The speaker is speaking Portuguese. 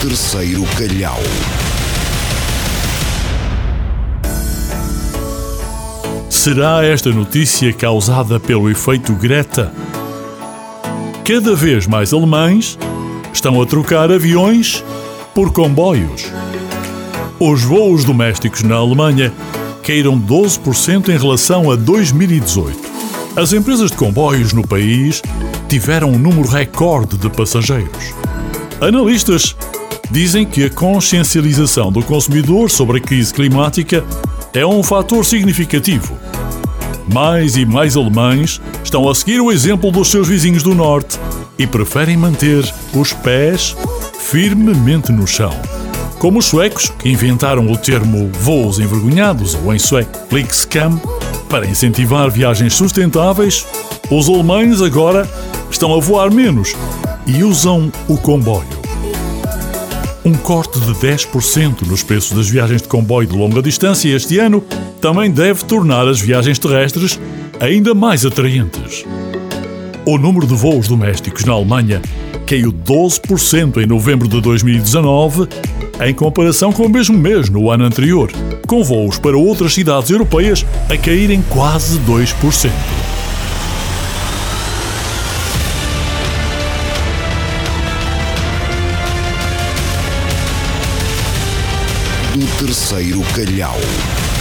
terceiro calhau. Será esta notícia causada pelo efeito Greta? Cada vez mais alemães estão a trocar aviões por comboios. Os voos domésticos na Alemanha caíram 12% em relação a 2018. As empresas de comboios no país tiveram um número recorde de passageiros. Analistas dizem que a consciencialização do consumidor sobre a crise climática é um fator significativo. Mais e mais alemães estão a seguir o exemplo dos seus vizinhos do Norte e preferem manter os pés firmemente no chão. Como os suecos, que inventaram o termo voos envergonhados, ou em sueco Flixcam, para incentivar viagens sustentáveis, os alemães agora estão a voar menos e usam o comboio. Um corte de 10% nos preços das viagens de comboio de longa distância este ano também deve tornar as viagens terrestres ainda mais atraentes. O número de voos domésticos na Alemanha caiu 12% em novembro de 2019, em comparação com o mesmo mês no ano anterior, com voos para outras cidades europeias a caírem quase 2%. Do terceiro calhau.